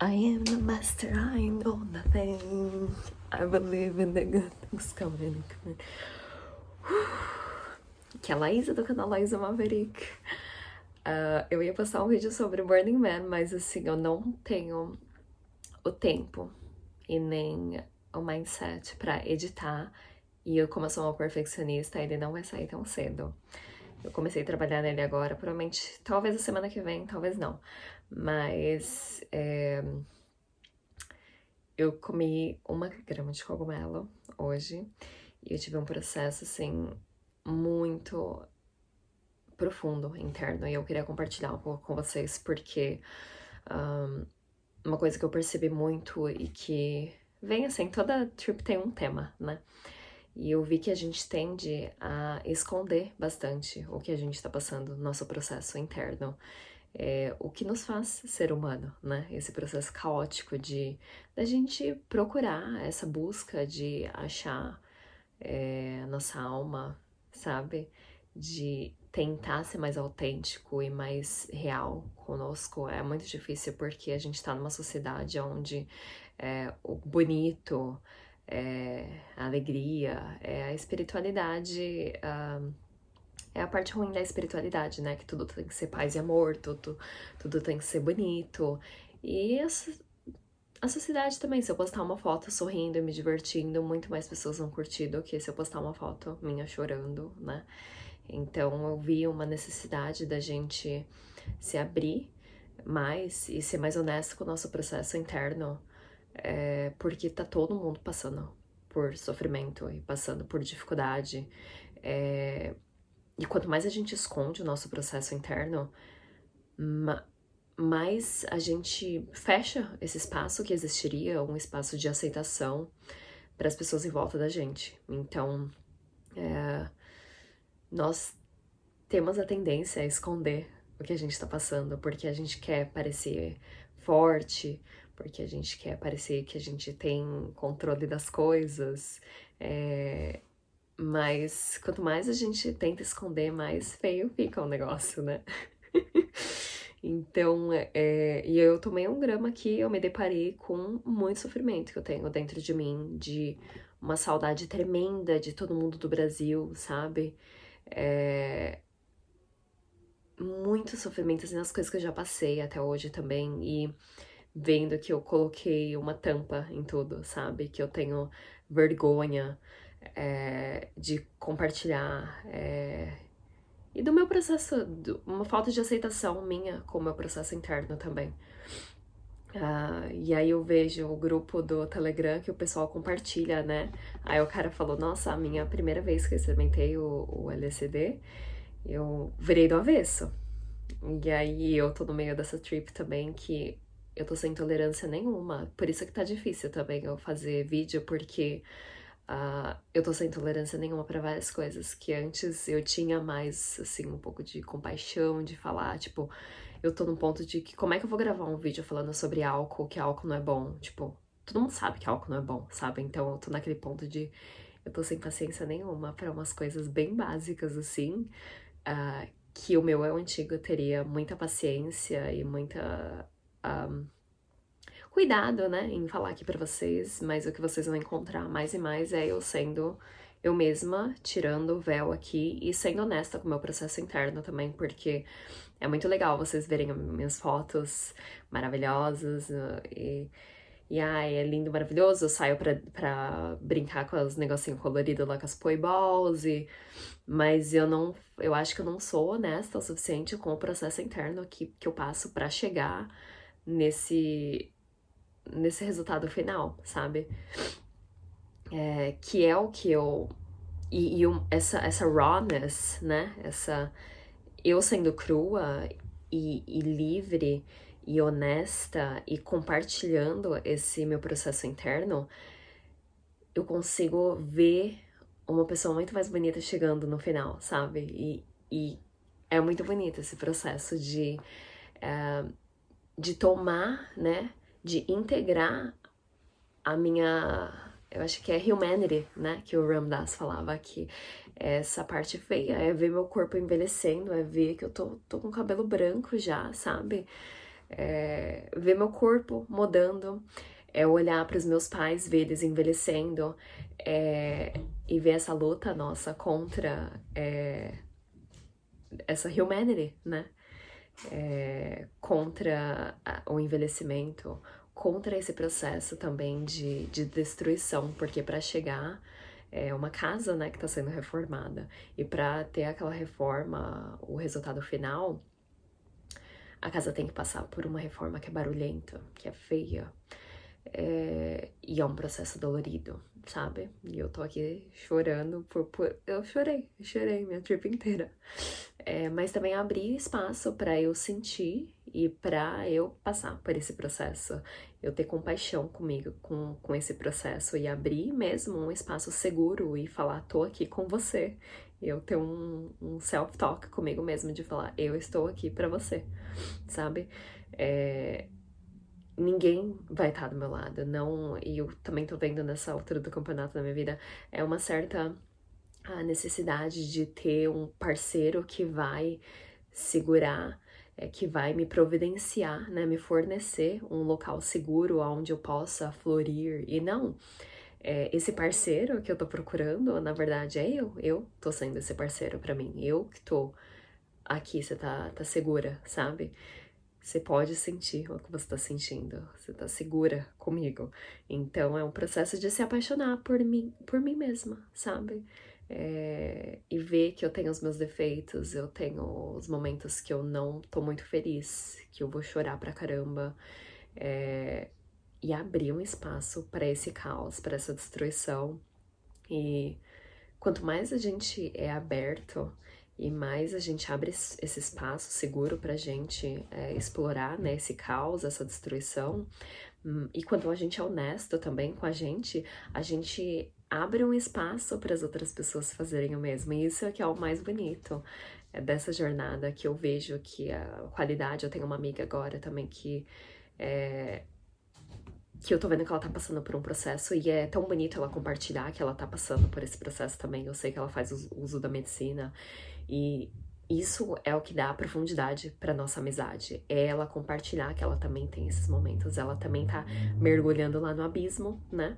I am the master, I know nothing. I believe in the good things coming. Que é a Laísa do canal Laísa Maverick. Uh, eu ia postar um vídeo sobre Burning Man, mas assim, eu não tenho o tempo e nem o mindset para editar. E eu, como eu sou uma perfeccionista, ele não vai sair tão cedo. Eu comecei a trabalhar nele agora, provavelmente, talvez a semana que vem, talvez não. Mas é, eu comi uma grama de cogumelo hoje e eu tive um processo assim muito profundo interno e eu queria compartilhar um pouco com vocês porque um, uma coisa que eu percebi muito e que vem assim, toda trip tem um tema, né? E eu vi que a gente tende a esconder bastante o que a gente está passando no nosso processo interno. É, o que nos faz ser humano, né? Esse processo caótico de da gente procurar essa busca de achar é, nossa alma, sabe? De tentar ser mais autêntico e mais real conosco é muito difícil porque a gente está numa sociedade onde é, o bonito, é, a alegria, é a espiritualidade. Uh, é a parte ruim da espiritualidade, né? Que tudo tem que ser paz e amor, tudo, tudo tem que ser bonito. E a sociedade também, se eu postar uma foto sorrindo e me divertindo, muito mais pessoas vão curtir do que se eu postar uma foto minha chorando, né? Então eu vi uma necessidade da gente se abrir mais e ser mais honesto com o nosso processo interno é, porque tá todo mundo passando por sofrimento e passando por dificuldade. É, e quanto mais a gente esconde o nosso processo interno, ma mais a gente fecha esse espaço que existiria, um espaço de aceitação para as pessoas em volta da gente. Então, é, nós temos a tendência a esconder o que a gente está passando, porque a gente quer parecer forte, porque a gente quer parecer que a gente tem controle das coisas. É... Mas quanto mais a gente tenta esconder, mais feio fica o negócio, né? então, é... e eu tomei um grama aqui, eu me deparei com muito sofrimento que eu tenho dentro de mim, de uma saudade tremenda de todo mundo do Brasil, sabe? É... Muito sofrimento, assim, nas coisas que eu já passei até hoje também, e vendo que eu coloquei uma tampa em tudo, sabe? Que eu tenho vergonha é, de compartilhar. É, e do meu processo, uma falta de aceitação minha com o meu processo interno também. Uh, e aí eu vejo o grupo do Telegram que o pessoal compartilha, né? Aí o cara falou, nossa, a minha primeira vez que eu experimentei o, o LSD, eu virei do avesso. E aí eu tô no meio dessa trip também que eu tô sem tolerância nenhuma. Por isso que tá difícil também eu fazer vídeo, porque uh, eu tô sem tolerância nenhuma para várias coisas que antes eu tinha mais, assim, um pouco de compaixão, de falar, tipo, eu tô num ponto de que como é que eu vou gravar um vídeo falando sobre álcool, que álcool não é bom? Tipo, todo mundo sabe que álcool não é bom, sabe? Então eu tô naquele ponto de eu tô sem paciência nenhuma para umas coisas bem básicas assim, uh, que o meu eu antigo teria muita paciência e muita um, cuidado, né, em falar aqui para vocês, mas o que vocês vão encontrar mais e mais é eu sendo eu mesma, tirando o véu aqui e sendo honesta com o meu processo interno também, porque é muito legal vocês verem minhas fotos maravilhosas uh, e, e ai, é lindo, maravilhoso. Eu saio pra, pra brincar com os negocinhos coloridos lá com as balls e mas eu não, eu acho que eu não sou honesta o suficiente com o processo interno que, que eu passo para chegar nesse nesse resultado final, sabe? É, que é o que eu e, e essa essa rawness, né? Essa eu sendo crua e, e livre e honesta e compartilhando esse meu processo interno, eu consigo ver uma pessoa muito mais bonita chegando no final, sabe? E, e é muito bonito esse processo de uh, de tomar, né, de integrar a minha, eu acho que é humanity, né, que o Ram Dass falava aqui. Essa parte feia é ver meu corpo envelhecendo, é ver que eu tô, tô com cabelo branco já, sabe? é ver meu corpo mudando, é olhar para os meus pais, ver eles envelhecendo é, e ver essa luta nossa contra é, essa humanity, né? É, contra o envelhecimento, contra esse processo também de, de destruição, porque para chegar é uma casa, né, que está sendo reformada. E para ter aquela reforma, o resultado final, a casa tem que passar por uma reforma que é barulhenta, que é feia, é, e é um processo dolorido, sabe? E eu tô aqui chorando por. por eu chorei, chorei minha trip inteira. É, mas também abrir espaço para eu sentir e para eu passar por esse processo. Eu ter compaixão comigo, com, com esse processo e abrir mesmo um espaço seguro e falar: tô aqui com você. Eu ter um, um self-talk comigo mesmo de falar: eu estou aqui para você, sabe? É, ninguém vai estar do meu lado, não, e eu também tô vendo nessa altura do campeonato da minha vida, é uma certa a necessidade de ter um parceiro que vai segurar, é, que vai me providenciar, né, me fornecer um local seguro onde eu possa florir. E não é, esse parceiro que eu tô procurando, na verdade é eu, eu tô sendo esse parceiro para mim, eu que tô aqui, você tá, tá segura, sabe? Você pode sentir o que você está sentindo, você está segura comigo. Então é um processo de se apaixonar por mim, por mim mesma, sabe? É, e ver que eu tenho os meus defeitos, eu tenho os momentos que eu não tô muito feliz, que eu vou chorar pra caramba. É, e abrir um espaço para esse caos, para essa destruição. E quanto mais a gente é aberto e mais a gente abre esse espaço seguro para a gente é, explorar né, esse caos, essa destruição, hum, e quando a gente é honesto também com a gente, a gente abre um espaço para as outras pessoas fazerem o mesmo, e isso é que é o mais bonito é dessa jornada que eu vejo que a qualidade. Eu tenho uma amiga agora também que é, que eu tô vendo que ela tá passando por um processo e é tão bonito ela compartilhar que ela tá passando por esse processo também. Eu sei que ela faz uso da medicina e isso é o que dá profundidade para nossa amizade. É ela compartilhar que ela também tem esses momentos, ela também tá mergulhando lá no abismo, né?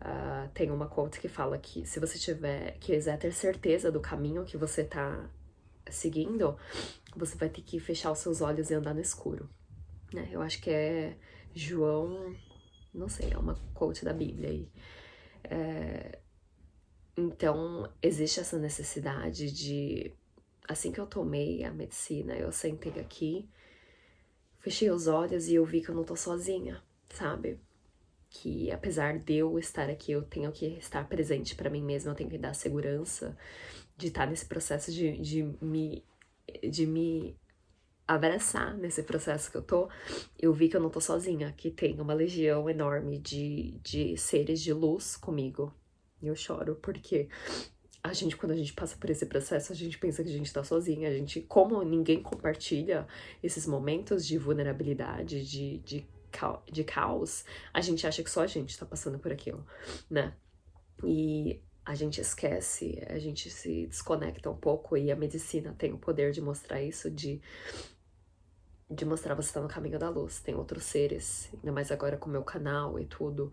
Uh, tem uma quote que fala que se você tiver, quiser ter certeza do caminho que você tá seguindo, você vai ter que fechar os seus olhos e andar no escuro. Né? Eu acho que é João, não sei, é uma quote da Bíblia aí. É, então, existe essa necessidade de assim que eu tomei a medicina, eu sentei aqui, fechei os olhos e eu vi que eu não tô sozinha, sabe? Que apesar de eu estar aqui, eu tenho que estar presente para mim mesma, eu tenho que dar segurança de estar nesse processo de, de me de me abraçar nesse processo que eu tô, eu vi que eu não tô sozinha, que tem uma legião enorme de, de seres de luz comigo. E eu choro porque a gente, quando a gente passa por esse processo, a gente pensa que a gente tá sozinha. A gente, como ninguém compartilha esses momentos de vulnerabilidade, de, de, de caos, a gente acha que só a gente tá passando por aquilo, né? E a gente esquece, a gente se desconecta um pouco e a medicina tem o poder de mostrar isso, de de mostrar você tá no caminho da luz, tem outros seres, ainda mais agora com o meu canal e tudo.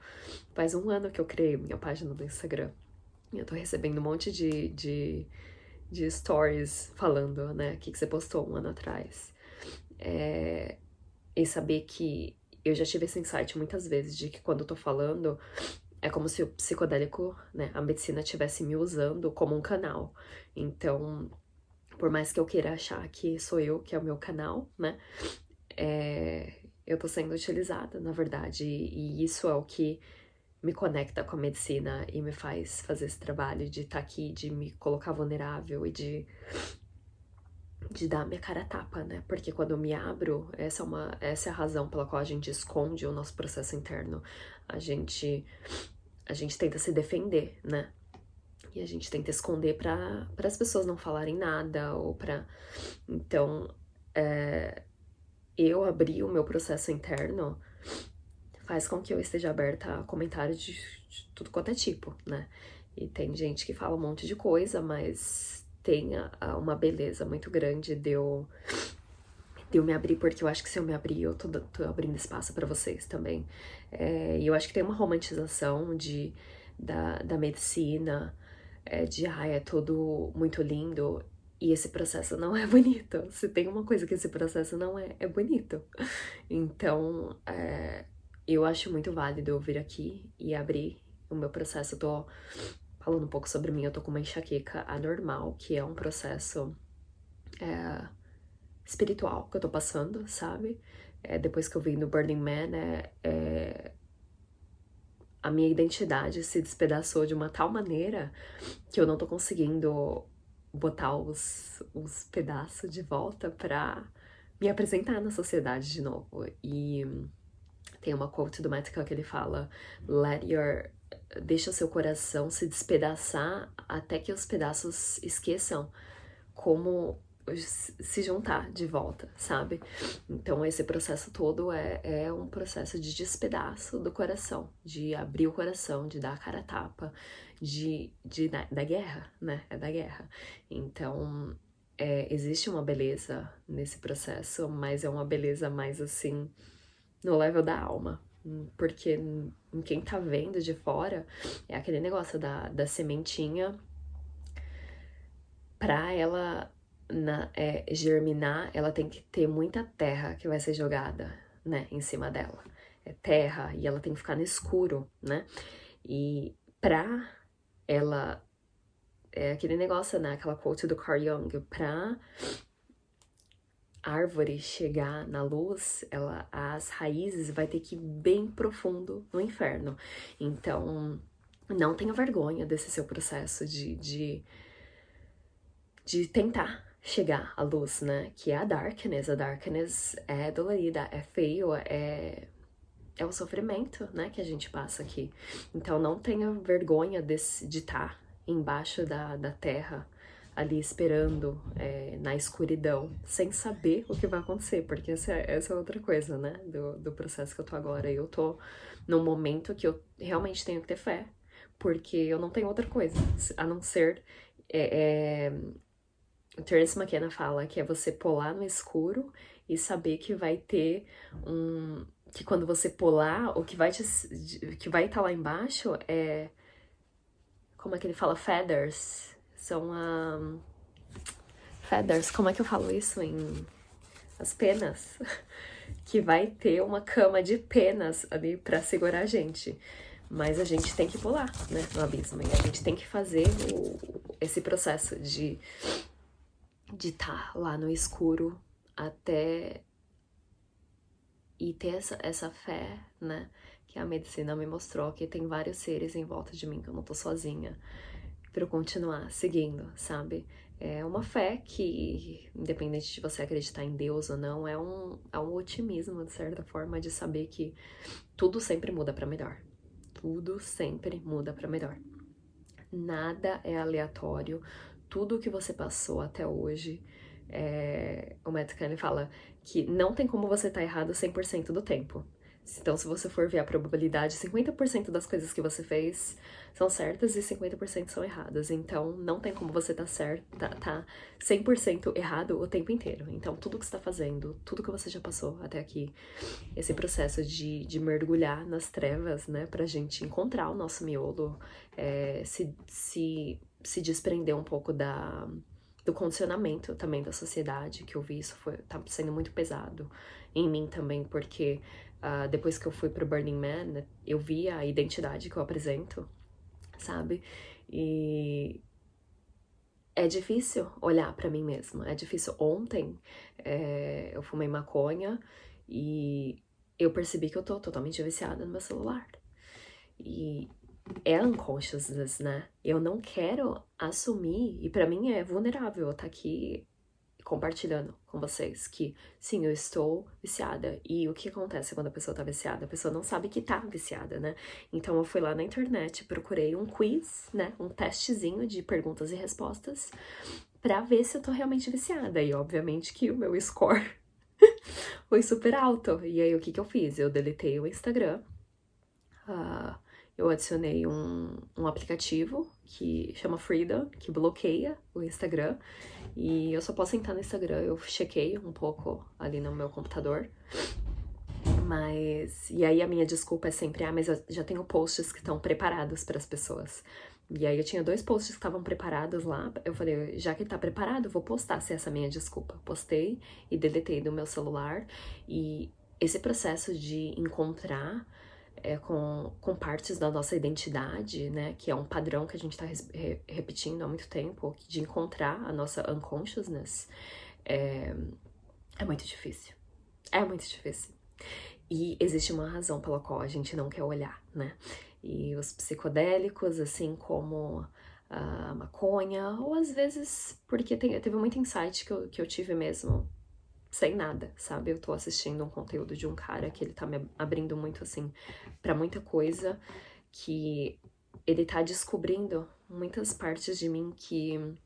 Faz um ano que eu criei minha página do Instagram. Eu tô recebendo um monte de, de, de stories falando, né, o que, que você postou um ano atrás. É, e saber que eu já tive esse insight muitas vezes de que quando eu tô falando, é como se o psicodélico, né, a medicina estivesse me usando como um canal. Então, por mais que eu queira achar que sou eu, que é o meu canal, né, é, eu tô sendo utilizada, na verdade, e, e isso é o que me conecta com a medicina e me faz fazer esse trabalho de estar tá aqui, de me colocar vulnerável e de de dar minha cara a tapa, né? Porque quando eu me abro, essa é uma essa é a razão pela qual a gente esconde o nosso processo interno. A gente a gente tenta se defender, né? E a gente tenta esconder para as pessoas não falarem nada ou para então é, eu abri o meu processo interno faz com que eu esteja aberta a comentários de, de tudo quanto é tipo, né? E tem gente que fala um monte de coisa, mas tem a, uma beleza muito grande de eu, de eu me abrir, porque eu acho que se eu me abrir, eu tô, tô abrindo espaço para vocês também. É, e eu acho que tem uma romantização de, da, da medicina, é, de ai, é tudo muito lindo. E esse processo não é bonito. Se tem uma coisa que esse processo não é, é bonito. Então, é, eu acho muito válido eu vir aqui e abrir o meu processo. Eu tô falando um pouco sobre mim, eu tô com uma enxaqueca anormal, que é um processo é, espiritual que eu tô passando, sabe? É, depois que eu vim do Burning Man, é, é, a minha identidade se despedaçou de uma tal maneira que eu não tô conseguindo botar os, os pedaços de volta pra me apresentar na sociedade de novo. E tem uma quote do Matt que ele fala: Let your. Deixa o seu coração se despedaçar até que os pedaços esqueçam como se juntar de volta, sabe? Então, esse processo todo é, é um processo de despedaço do coração, de abrir o coração, de dar a cara a tapa, de, de, da, da guerra, né? É da guerra. Então, é, existe uma beleza nesse processo, mas é uma beleza mais assim, no level da alma. Porque em quem tá vendo de fora, é aquele negócio da, da sementinha pra ela na, é, germinar, ela tem que ter muita terra que vai ser jogada, né, em cima dela. É terra e ela tem que ficar no escuro, né? E pra ela é aquele negócio, né, aquela quote do Carl Jung, pra árvore chegar na luz, ela as raízes vai ter que ir bem profundo no inferno. Então, não tenha vergonha desse seu processo de, de, de tentar chegar à luz, né? Que é a darkness. A darkness é dolorida, é feio, é é o sofrimento, né, que a gente passa aqui. Então não tenha vergonha desse, de estar tá embaixo da, da terra, ali esperando é, na escuridão, sem saber o que vai acontecer, porque essa, é, essa é outra coisa, né, do, do processo que eu tô agora. Eu tô num momento que eu realmente tenho que ter fé, porque eu não tenho outra coisa a não ser é, é, Terence McKenna fala que é você pular no escuro e saber que vai ter um. que quando você pular, o que vai te, que vai estar tá lá embaixo é. Como é que ele fala? Feathers. São um, feathers. Como é que eu falo isso em. As penas? que vai ter uma cama de penas ali para segurar a gente. Mas a gente tem que pular, né, no abismo. E a gente tem que fazer o, esse processo de de estar tá lá no escuro até e ter essa, essa fé, né? Que a medicina me mostrou que tem vários seres em volta de mim, que eu não tô sozinha, para eu continuar seguindo, sabe? É uma fé que, independente de você acreditar em Deus ou não, é um, é um otimismo, de certa forma, de saber que tudo sempre muda para melhor. Tudo sempre muda para melhor. Nada é aleatório, tudo que você passou até hoje. É, o Matt Kahn fala que não tem como você estar tá errado 100% do tempo. Então, se você for ver a probabilidade, 50% das coisas que você fez são certas e 50% são erradas. Então, não tem como você estar tá certo, tá, tá 100% errado o tempo inteiro. Então, tudo que você está fazendo, tudo que você já passou até aqui, esse processo de, de mergulhar nas trevas, né, pra gente encontrar o nosso miolo, é, se, se se desprender um pouco da, do condicionamento também da sociedade, que eu vi isso foi, tá sendo muito pesado em mim também, porque uh, depois que eu fui pro Burning Man, eu vi a identidade que eu apresento, sabe? E é difícil olhar para mim mesma, é difícil. Ontem é, eu fumei maconha e eu percebi que eu tô totalmente viciada no meu celular. E é unconsciousness, né? Eu não quero assumir, e para mim é vulnerável estar tá aqui compartilhando com vocês que sim, eu estou viciada. E o que acontece quando a pessoa tá viciada? A pessoa não sabe que tá viciada, né? Então eu fui lá na internet, procurei um quiz, né? Um testezinho de perguntas e respostas para ver se eu tô realmente viciada. E obviamente que o meu score foi super alto. E aí o que que eu fiz? Eu deletei o Instagram. Uh, eu adicionei um, um aplicativo que chama Freedom, que bloqueia o Instagram. E eu só posso entrar no Instagram, eu chequei um pouco ali no meu computador. Mas. E aí a minha desculpa é sempre: ah, mas eu já tenho posts que estão preparados para as pessoas. E aí eu tinha dois posts que estavam preparados lá. Eu falei, já que tá preparado, vou postar se essa é a minha desculpa. Postei e deletei do meu celular. E esse processo de encontrar é, com, com partes da nossa identidade, né? Que é um padrão que a gente tá re repetindo há muito tempo, de encontrar a nossa unconsciousness, é, é muito difícil. É muito difícil. E existe uma razão pela qual a gente não quer olhar, né? E os psicodélicos, assim como a maconha, ou às vezes porque tem, teve muito insight que eu, que eu tive mesmo sem nada, sabe? Eu tô assistindo um conteúdo de um cara que ele tá me abrindo muito, assim, para muita coisa, que ele tá descobrindo muitas partes de mim que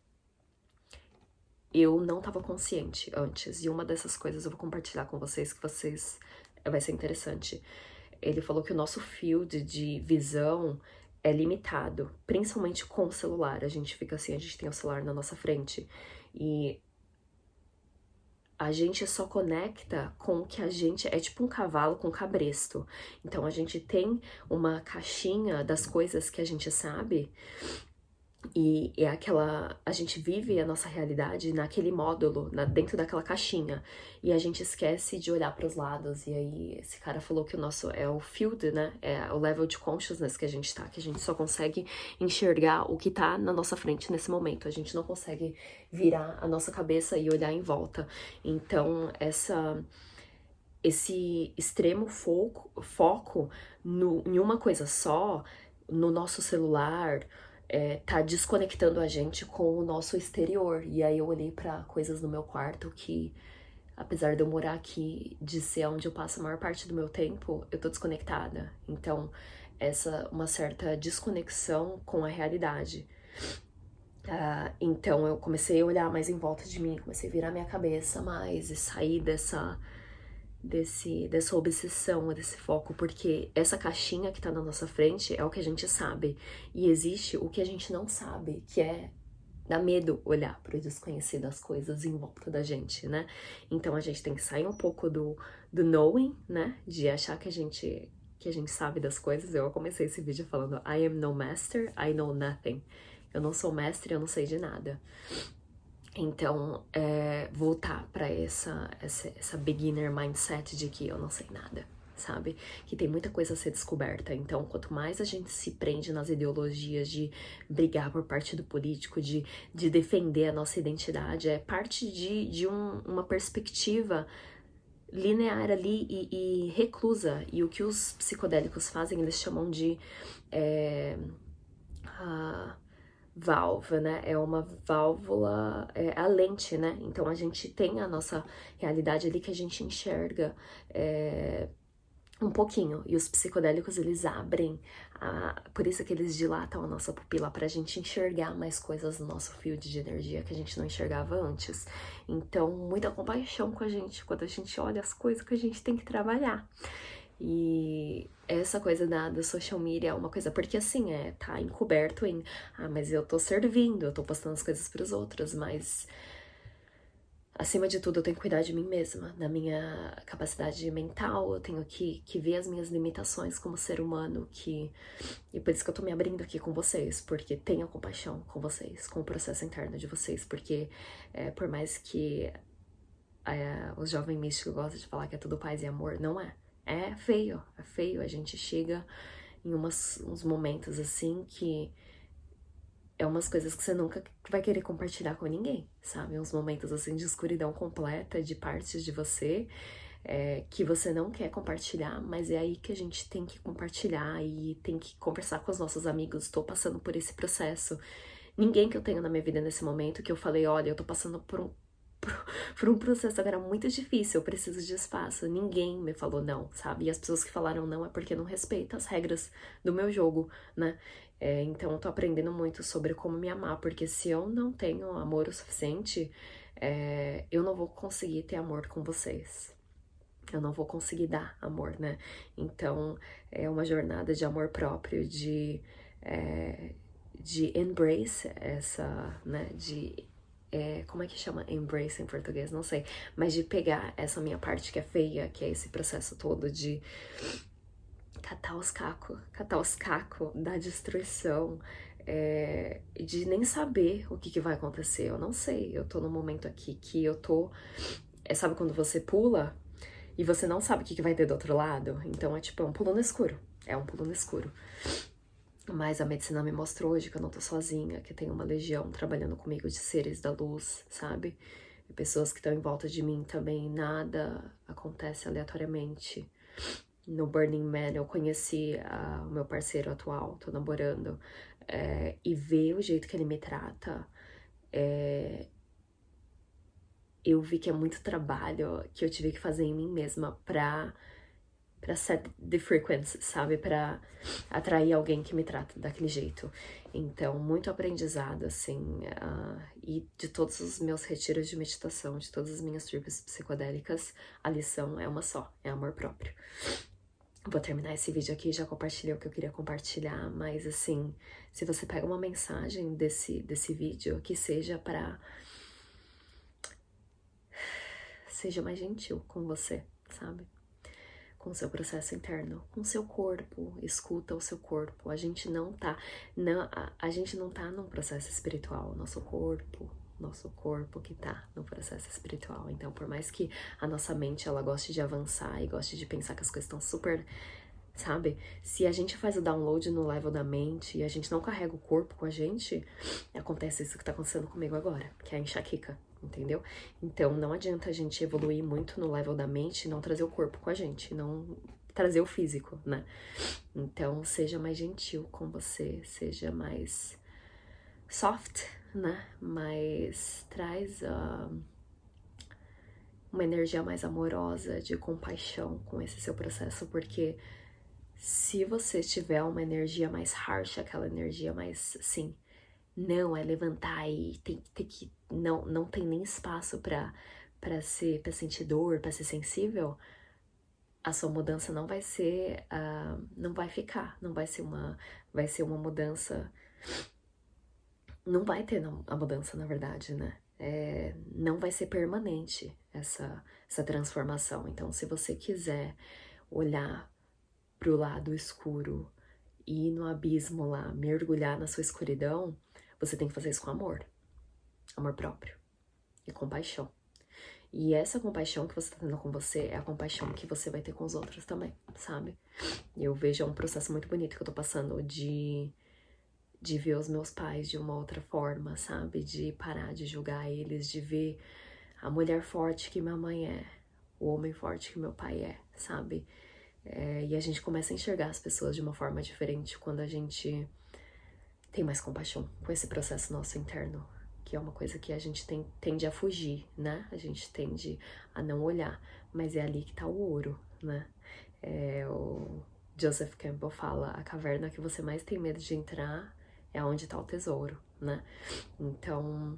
eu não tava consciente antes. E uma dessas coisas eu vou compartilhar com vocês, que vocês vai ser interessante. Ele falou que o nosso field de visão é limitado, principalmente com o celular. A gente fica assim, a gente tem o celular na nossa frente e a gente só conecta com o que a gente é tipo um cavalo com cabresto. Então a gente tem uma caixinha das coisas que a gente sabe e é aquela. A gente vive a nossa realidade naquele módulo, na, dentro daquela caixinha. E a gente esquece de olhar para os lados. E aí, esse cara falou que o nosso é o field, né? É o level de consciousness que a gente tá, que a gente só consegue enxergar o que tá na nossa frente nesse momento. A gente não consegue virar a nossa cabeça e olhar em volta. Então, essa. Esse extremo foco, foco no, em uma coisa só, no nosso celular, é, tá desconectando a gente com o nosso exterior. E aí eu olhei para coisas no meu quarto que, apesar de eu morar aqui, de ser onde eu passo a maior parte do meu tempo, eu tô desconectada. Então, essa uma certa desconexão com a realidade. Uh, então eu comecei a olhar mais em volta de mim, comecei a virar minha cabeça mais e sair dessa desse, dessa obsessão, desse foco, porque essa caixinha que tá na nossa frente é o que a gente sabe. E existe o que a gente não sabe, que é dá medo olhar para o desconhecido, as coisas em volta da gente, né? Então a gente tem que sair um pouco do, do knowing, né? De achar que a gente que a gente sabe das coisas. Eu comecei esse vídeo falando I am no master, I know nothing. Eu não sou mestre, eu não sei de nada. Então, é, voltar para essa, essa, essa beginner mindset de que eu não sei nada, sabe? Que tem muita coisa a ser descoberta. Então, quanto mais a gente se prende nas ideologias de brigar por partido político, de, de defender a nossa identidade, é parte de, de um, uma perspectiva linear ali e, e, reclusa. E o que os psicodélicos fazem, eles chamam de. É, a, válvula, né? É uma válvula, é a lente, né? Então a gente tem a nossa realidade ali que a gente enxerga é, um pouquinho. E os psicodélicos eles abrem, a, por isso que eles dilatam a nossa pupila para a gente enxergar mais coisas no nosso field de energia que a gente não enxergava antes. Então, muita compaixão com a gente quando a gente olha as coisas que a gente tem que trabalhar. E essa coisa da, da social media é uma coisa, porque assim, é, tá encoberto em, ah, mas eu tô servindo, eu tô postando as coisas pros outros, mas acima de tudo eu tenho que cuidar de mim mesma, da minha capacidade mental, eu tenho que, que ver as minhas limitações como ser humano, que e por isso que eu tô me abrindo aqui com vocês, porque tenho compaixão com vocês, com o processo interno de vocês, porque é, por mais que é, os jovens místicos gostam de falar que é tudo paz e amor, não é. É feio, é feio. A gente chega em umas, uns momentos assim que é umas coisas que você nunca vai querer compartilhar com ninguém, sabe? Uns momentos assim de escuridão completa, de partes de você é, que você não quer compartilhar, mas é aí que a gente tem que compartilhar e tem que conversar com os nossos amigos. Estou passando por esse processo. Ninguém que eu tenho na minha vida nesse momento que eu falei, olha, eu tô passando por um por um processo agora muito difícil, eu preciso de espaço. Ninguém me falou não, sabe? E as pessoas que falaram não é porque não respeitam as regras do meu jogo, né? É, então eu tô aprendendo muito sobre como me amar, porque se eu não tenho amor o suficiente, é, eu não vou conseguir ter amor com vocês. eu não vou conseguir dar amor, né? Então é uma jornada de amor próprio, de, é, de embrace essa, né? De é, como é que chama embrace em português? Não sei, mas de pegar essa minha parte que é feia, que é esse processo todo de catar os cacos, catar os cacos da destruição, é, de nem saber o que, que vai acontecer. Eu não sei, eu tô num momento aqui que eu tô. É, sabe quando você pula e você não sabe o que, que vai ter do outro lado? Então é tipo, é um pulo no escuro. É um pulo no escuro. Mas a medicina me mostrou hoje que eu não tô sozinha, que tem uma legião trabalhando comigo de seres da luz, sabe? Pessoas que estão em volta de mim também, nada acontece aleatoriamente. No Burning Man eu conheci uh, o meu parceiro atual, tô namorando, é, e ver o jeito que ele me trata, é, eu vi que é muito trabalho que eu tive que fazer em mim mesma pra, pra set the frequency, sabe? Pra atrair alguém que me trata daquele jeito. Então, muito aprendizado, assim, uh, e de todos os meus retiros de meditação, de todas as minhas trips psicodélicas, a lição é uma só, é amor próprio. Vou terminar esse vídeo aqui, já compartilhei o que eu queria compartilhar, mas assim, se você pega uma mensagem desse, desse vídeo, que seja para seja mais gentil com você, sabe? Com seu processo interno, com seu corpo, escuta o seu corpo. A gente não tá, não, a, a gente não tá num processo espiritual, nosso corpo, nosso corpo que tá no processo espiritual. Então, por mais que a nossa mente ela goste de avançar e goste de pensar que as coisas estão super, sabe? Se a gente faz o download no level da mente e a gente não carrega o corpo com a gente, acontece isso que tá acontecendo comigo agora, que é a enxaqueca, entendeu? Então, não adianta a gente evoluir muito no level da mente e não trazer o corpo com a gente, não trazer o físico, né? Então, seja mais gentil com você, seja mais soft, né? Mas traz uh, uma energia mais amorosa, de compaixão com esse seu processo, porque se você tiver uma energia mais harsh, aquela energia mais assim, não é levantar e tem, tem que não não tem nem espaço para para ser para sentir dor, para ser sensível, a sua mudança não vai ser uh, não vai ficar, não vai ser uma vai ser uma mudança não vai ter a mudança, na verdade, né? É, não vai ser permanente essa, essa transformação. Então, se você quiser olhar para o lado escuro e ir no abismo lá, mergulhar na sua escuridão, você tem que fazer isso com amor, amor próprio e compaixão. E essa compaixão que você está tendo com você é a compaixão que você vai ter com os outros também, sabe? Eu vejo é um processo muito bonito que eu tô passando de de ver os meus pais de uma outra forma, sabe? De parar de julgar eles, de ver a mulher forte que minha mãe é, o homem forte que meu pai é, sabe? É, e a gente começa a enxergar as pessoas de uma forma diferente quando a gente tem mais compaixão com esse processo nosso interno, que é uma coisa que a gente tem, tende a fugir, né? A gente tende a não olhar, mas é ali que tá o ouro, né? É, o Joseph Campbell fala: a caverna que você mais tem medo de entrar é onde tá o tesouro, né? Então,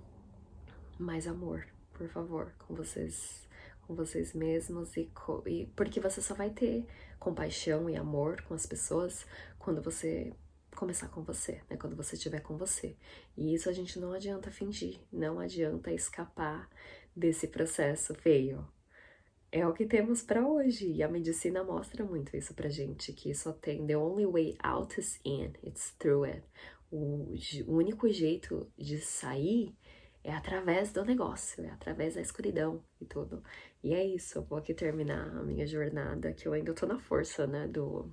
mais amor, por favor, com vocês, com vocês mesmos e, e porque você só vai ter compaixão e amor com as pessoas quando você começar com você, né? Quando você estiver com você. E isso a gente não adianta fingir, não adianta escapar desse processo feio. É o que temos para hoje e a medicina mostra muito isso pra gente, que só tem the only way out is in, it's through it o, o único jeito de sair é através do negócio, é através da escuridão e tudo. E é isso, eu vou aqui terminar a minha jornada, que eu ainda tô na força, né, do,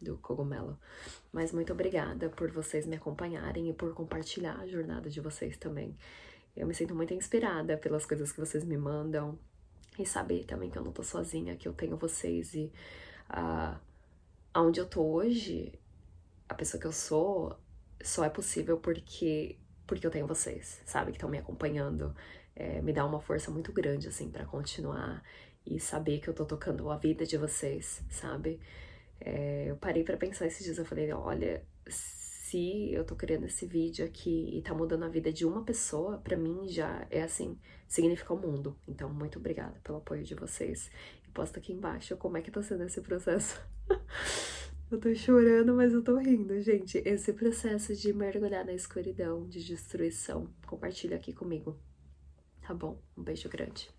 do cogumelo. Mas muito obrigada por vocês me acompanharem e por compartilhar a jornada de vocês também. Eu me sinto muito inspirada pelas coisas que vocês me mandam e saber também que eu não tô sozinha, que eu tenho vocês e uh, aonde eu tô hoje, a pessoa que eu sou, só é possível porque porque eu tenho vocês, sabe, que estão me acompanhando. É, me dá uma força muito grande, assim, para continuar e saber que eu tô tocando a vida de vocês, sabe? É, eu parei para pensar esses dias, eu falei, olha, se eu tô criando esse vídeo aqui e tá mudando a vida de uma pessoa, para mim já é assim, significa o mundo. Então, muito obrigada pelo apoio de vocês. E posta aqui embaixo como é que tá sendo esse processo. eu tô chorando, mas eu tô rindo, gente. Esse processo de mergulhar na escuridão, de destruição. Compartilha aqui comigo. Tá bom? Um beijo grande.